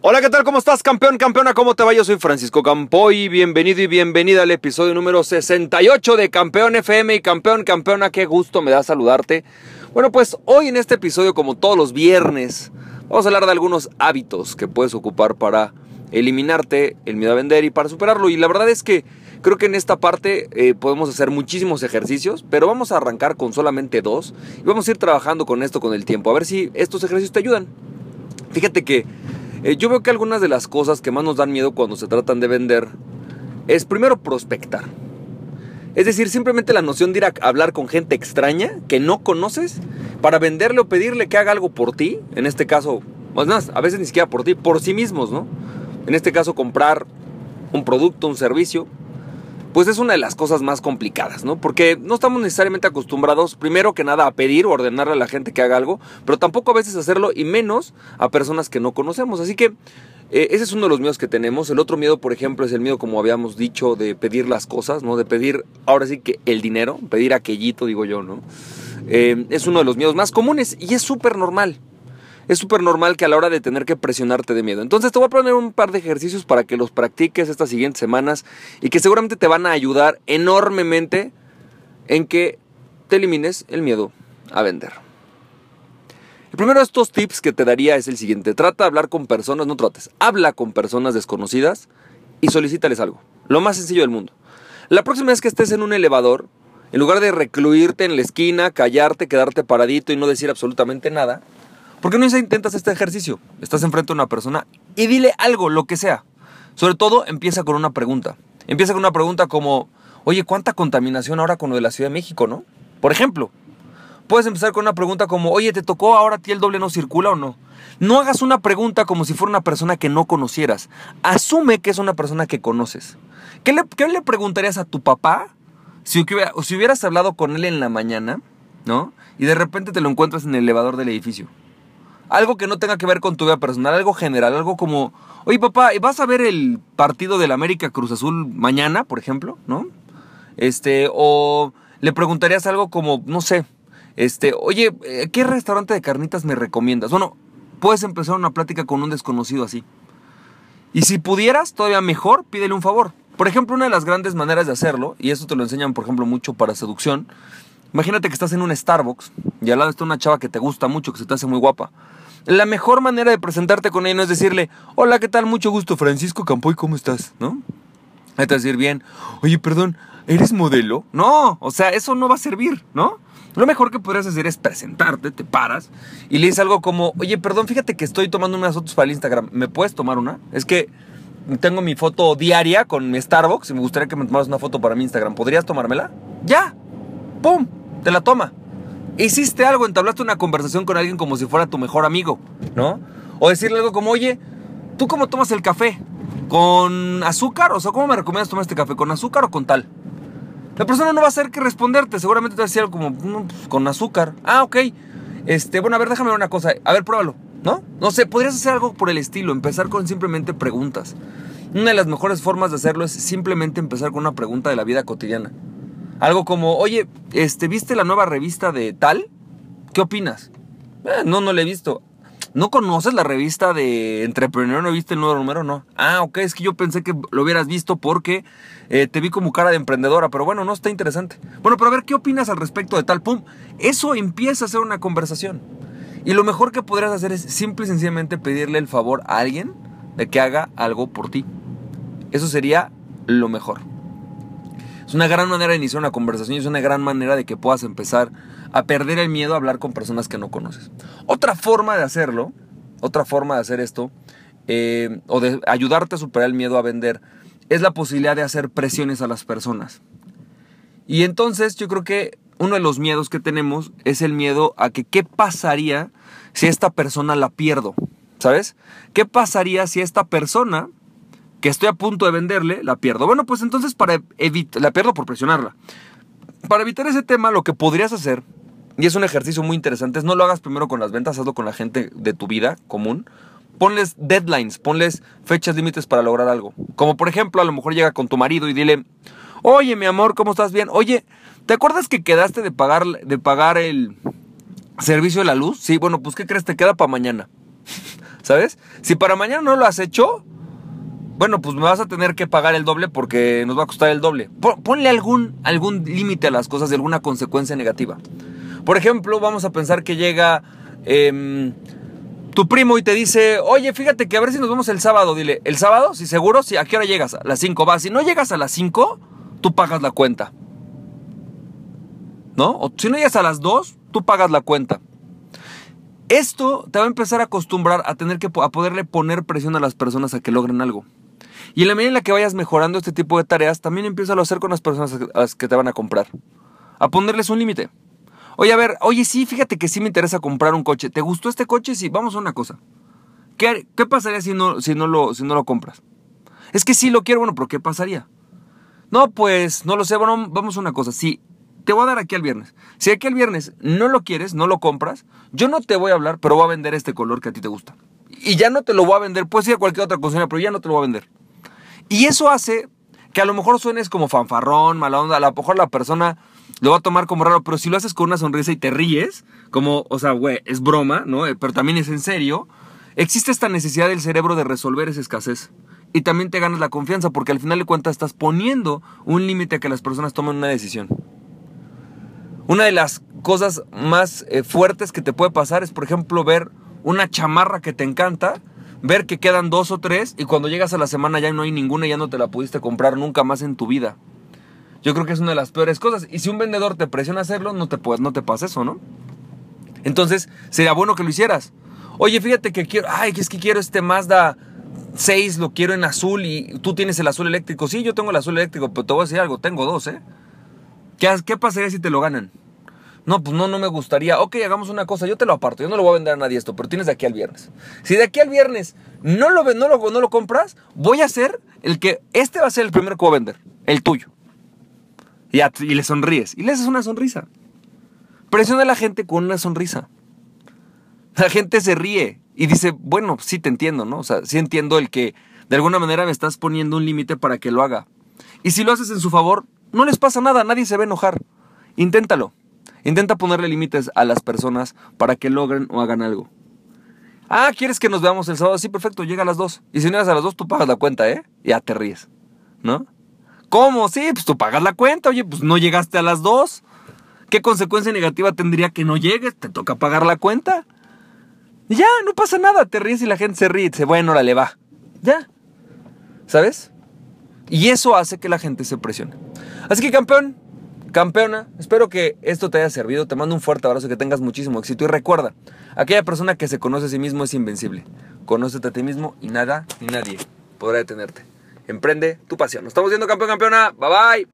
Hola, ¿qué tal? ¿Cómo estás, campeón, campeona? ¿Cómo te va? Yo soy Francisco Campoy. Bienvenido y bienvenida al episodio número 68 de Campeón FM y Campeón, campeona. Qué gusto me da saludarte. Bueno, pues hoy en este episodio, como todos los viernes, vamos a hablar de algunos hábitos que puedes ocupar para eliminarte el miedo a vender y para superarlo. Y la verdad es que creo que en esta parte eh, podemos hacer muchísimos ejercicios, pero vamos a arrancar con solamente dos y vamos a ir trabajando con esto con el tiempo, a ver si estos ejercicios te ayudan. Fíjate que eh, yo veo que algunas de las cosas que más nos dan miedo cuando se tratan de vender es primero prospectar. Es decir, simplemente la noción de ir a hablar con gente extraña que no conoces para venderle o pedirle que haga algo por ti. En este caso, más más, a veces ni siquiera por ti, por sí mismos, ¿no? En este caso, comprar un producto, un servicio pues es una de las cosas más complicadas, ¿no? Porque no estamos necesariamente acostumbrados, primero que nada, a pedir o ordenarle a la gente que haga algo, pero tampoco a veces hacerlo y menos a personas que no conocemos. Así que eh, ese es uno de los miedos que tenemos. El otro miedo, por ejemplo, es el miedo, como habíamos dicho, de pedir las cosas, ¿no? De pedir, ahora sí que el dinero, pedir aquellito, digo yo, ¿no? Eh, es uno de los miedos más comunes y es súper normal es súper normal que a la hora de tener que presionarte de miedo. Entonces te voy a poner un par de ejercicios para que los practiques estas siguientes semanas y que seguramente te van a ayudar enormemente en que te elimines el miedo a vender. El primero de estos tips que te daría es el siguiente. Trata de hablar con personas, no trates, habla con personas desconocidas y solicítales algo. Lo más sencillo del mundo. La próxima vez que estés en un elevador, en lugar de recluirte en la esquina, callarte, quedarte paradito y no decir absolutamente nada, ¿Por qué no intentas este ejercicio? Estás enfrente a una persona y dile algo, lo que sea. Sobre todo, empieza con una pregunta. Empieza con una pregunta como, oye, ¿cuánta contaminación ahora con lo de la Ciudad de México, no? Por ejemplo, puedes empezar con una pregunta como, oye, ¿te tocó ahora a ti el doble no circula o no? No hagas una pregunta como si fuera una persona que no conocieras. Asume que es una persona que conoces. ¿Qué le, preguntarías a tu papá si hubieras hablado con él en la mañana, ¿no? Y de repente te lo encuentras en el elevador del edificio algo que no tenga que ver con tu vida personal, algo general, algo como, oye papá, ¿vas a ver el partido del América Cruz Azul mañana, por ejemplo? ¿No? Este, o le preguntarías algo como, no sé, este, oye, eh, ¿qué restaurante de carnitas me recomiendas? Bueno, puedes empezar una plática con un desconocido así. Y si pudieras, todavía mejor, pídele un favor. Por ejemplo, una de las grandes maneras de hacerlo, y eso te lo enseñan, por ejemplo, mucho para seducción, imagínate que estás en un Starbucks y al lado está una chava que te gusta mucho, que se te hace muy guapa. La mejor manera de presentarte con ella no es decirle, hola, ¿qué tal? Mucho gusto, Francisco Campoy, ¿cómo estás? ¿No? Hay que decir bien, oye, perdón, ¿eres modelo? No, o sea, eso no va a servir, ¿no? Lo mejor que podrías hacer es presentarte, te paras y le dices algo como, oye, perdón, fíjate que estoy tomando unas fotos para el Instagram, ¿me puedes tomar una? Es que tengo mi foto diaria con mi Starbucks y me gustaría que me tomaras una foto para mi Instagram, ¿podrías tomármela? Ya, ¡pum! Te la toma hiciste algo, entablaste una conversación con alguien como si fuera tu mejor amigo, ¿no? O decirle algo como, oye, ¿tú cómo tomas el café? ¿Con azúcar? O sea, ¿cómo me recomiendas tomar este café? ¿Con azúcar o con tal? La persona no va a hacer que responderte, seguramente te va a decir algo como, pues, con azúcar. Ah, ok. Este, bueno, a ver, déjame ver una cosa. A ver, pruébalo, ¿no? No sé, podrías hacer algo por el estilo, empezar con simplemente preguntas. Una de las mejores formas de hacerlo es simplemente empezar con una pregunta de la vida cotidiana. Algo como, oye, este, ¿viste la nueva revista de tal? ¿Qué opinas? Eh, no, no la he visto. ¿No conoces la revista de Entrepreneur? ¿No viste el nuevo número? No. Ah, ok, es que yo pensé que lo hubieras visto porque eh, te vi como cara de emprendedora, pero bueno, no está interesante. Bueno, pero a ver, ¿qué opinas al respecto de tal? Pum. Eso empieza a ser una conversación. Y lo mejor que podrías hacer es simple y sencillamente pedirle el favor a alguien de que haga algo por ti. Eso sería lo mejor. Es una gran manera de iniciar una conversación y es una gran manera de que puedas empezar a perder el miedo a hablar con personas que no conoces. Otra forma de hacerlo, otra forma de hacer esto, eh, o de ayudarte a superar el miedo a vender, es la posibilidad de hacer presiones a las personas. Y entonces yo creo que uno de los miedos que tenemos es el miedo a que qué pasaría si esta persona la pierdo, ¿sabes? ¿Qué pasaría si esta persona que estoy a punto de venderle, la pierdo. Bueno, pues entonces para evitar, la pierdo por presionarla. Para evitar ese tema, lo que podrías hacer, y es un ejercicio muy interesante, es no lo hagas primero con las ventas, hazlo con la gente de tu vida común. Ponles deadlines, ponles fechas límites para lograr algo. Como por ejemplo, a lo mejor llega con tu marido y dile, oye mi amor, ¿cómo estás bien? Oye, ¿te acuerdas que quedaste de pagar, de pagar el servicio de la luz? Sí, bueno, pues ¿qué crees? Te queda para mañana. ¿Sabes? Si para mañana no lo has hecho, bueno, pues me vas a tener que pagar el doble porque nos va a costar el doble. Ponle algún, algún límite a las cosas de alguna consecuencia negativa. Por ejemplo, vamos a pensar que llega em, tu primo y te dice, oye, fíjate que a ver si nos vemos el sábado. Dile, ¿el sábado? Si seguro, sí, ¿a qué hora llegas? A las 5. Va, si no llegas a las 5, tú pagas la cuenta. ¿No? O si no llegas a las 2, tú pagas la cuenta. Esto te va a empezar a acostumbrar a tener que a poderle poner presión a las personas a que logren algo. Y en la medida en la que vayas mejorando este tipo de tareas, también empieza a hacer con las personas que te van a comprar. A ponerles un límite. Oye, a ver, oye, sí, fíjate que sí me interesa comprar un coche. ¿Te gustó este coche? Sí, vamos a una cosa. ¿Qué, pasaría si no, si, no lo, si no lo compras? Es que sí lo quiero, bueno, pero ¿qué pasaría? No, pues no lo sé, bueno, vamos a una cosa. Si te voy a dar aquí el viernes. Si aquí el viernes no lo quieres, no lo compras, yo no te voy a hablar, pero voy a vender este color que a ti te gusta. Y ya no te lo voy a vender, puedes ir a cualquier otra cosa, pero ya no te lo voy a vender. Y eso hace que a lo mejor suenes como fanfarrón, mala onda, a lo mejor la persona lo va a tomar como raro, pero si lo haces con una sonrisa y te ríes, como, o sea, güey, es broma, ¿no? Eh, pero también es en serio, existe esta necesidad del cerebro de resolver esa escasez. Y también te ganas la confianza porque al final de cuentas estás poniendo un límite a que las personas tomen una decisión. Una de las cosas más eh, fuertes que te puede pasar es, por ejemplo, ver una chamarra que te encanta ver que quedan dos o tres y cuando llegas a la semana ya no hay ninguna y ya no te la pudiste comprar nunca más en tu vida. Yo creo que es una de las peores cosas. Y si un vendedor te presiona a hacerlo, no te, no te pasa eso, ¿no? Entonces, sería bueno que lo hicieras. Oye, fíjate que quiero, ay, es que quiero este Mazda 6, lo quiero en azul y tú tienes el azul eléctrico. Sí, yo tengo el azul eléctrico, pero te voy a decir algo, tengo dos, ¿eh? ¿Qué, qué pasaría si te lo ganan? No, pues no, no me gustaría. Ok, hagamos una cosa, yo te lo aparto, yo no lo voy a vender a nadie esto, pero tienes de aquí al viernes. Si de aquí al viernes no lo, no no lo compras, voy a hacer el que, este va a ser el primero que voy a vender, el tuyo. Y, y le sonríes, y le haces una sonrisa. Presiona a la gente con una sonrisa. La gente se ríe y dice, bueno, sí te entiendo, ¿no? O sea, sí entiendo el que de alguna manera me estás poniendo un límite para que lo haga. Y si lo haces en su favor, no les pasa nada, nadie se va a enojar. Inténtalo. Intenta ponerle límites a las personas para que logren o hagan algo. Ah, ¿quieres que nos veamos el sábado? Sí, perfecto, llega a las 2. Y si no llegas a las 2, tú pagas la cuenta, ¿eh? Ya te ríes, ¿no? ¿Cómo? Sí, pues tú pagas la cuenta. Oye, pues no llegaste a las 2. ¿Qué consecuencia negativa tendría que no llegues? Te toca pagar la cuenta. Y ya, no pasa nada. Te ríes y la gente se ríe y dice, bueno, le va. Ya. ¿Sabes? Y eso hace que la gente se presione. Así que, campeón, Campeona, espero que esto te haya servido. Te mando un fuerte abrazo, que tengas muchísimo éxito. Y recuerda, aquella persona que se conoce a sí mismo es invencible. Conócete a ti mismo y nada ni nadie podrá detenerte. Emprende tu pasión. Nos estamos viendo, campeón, campeona. Bye bye.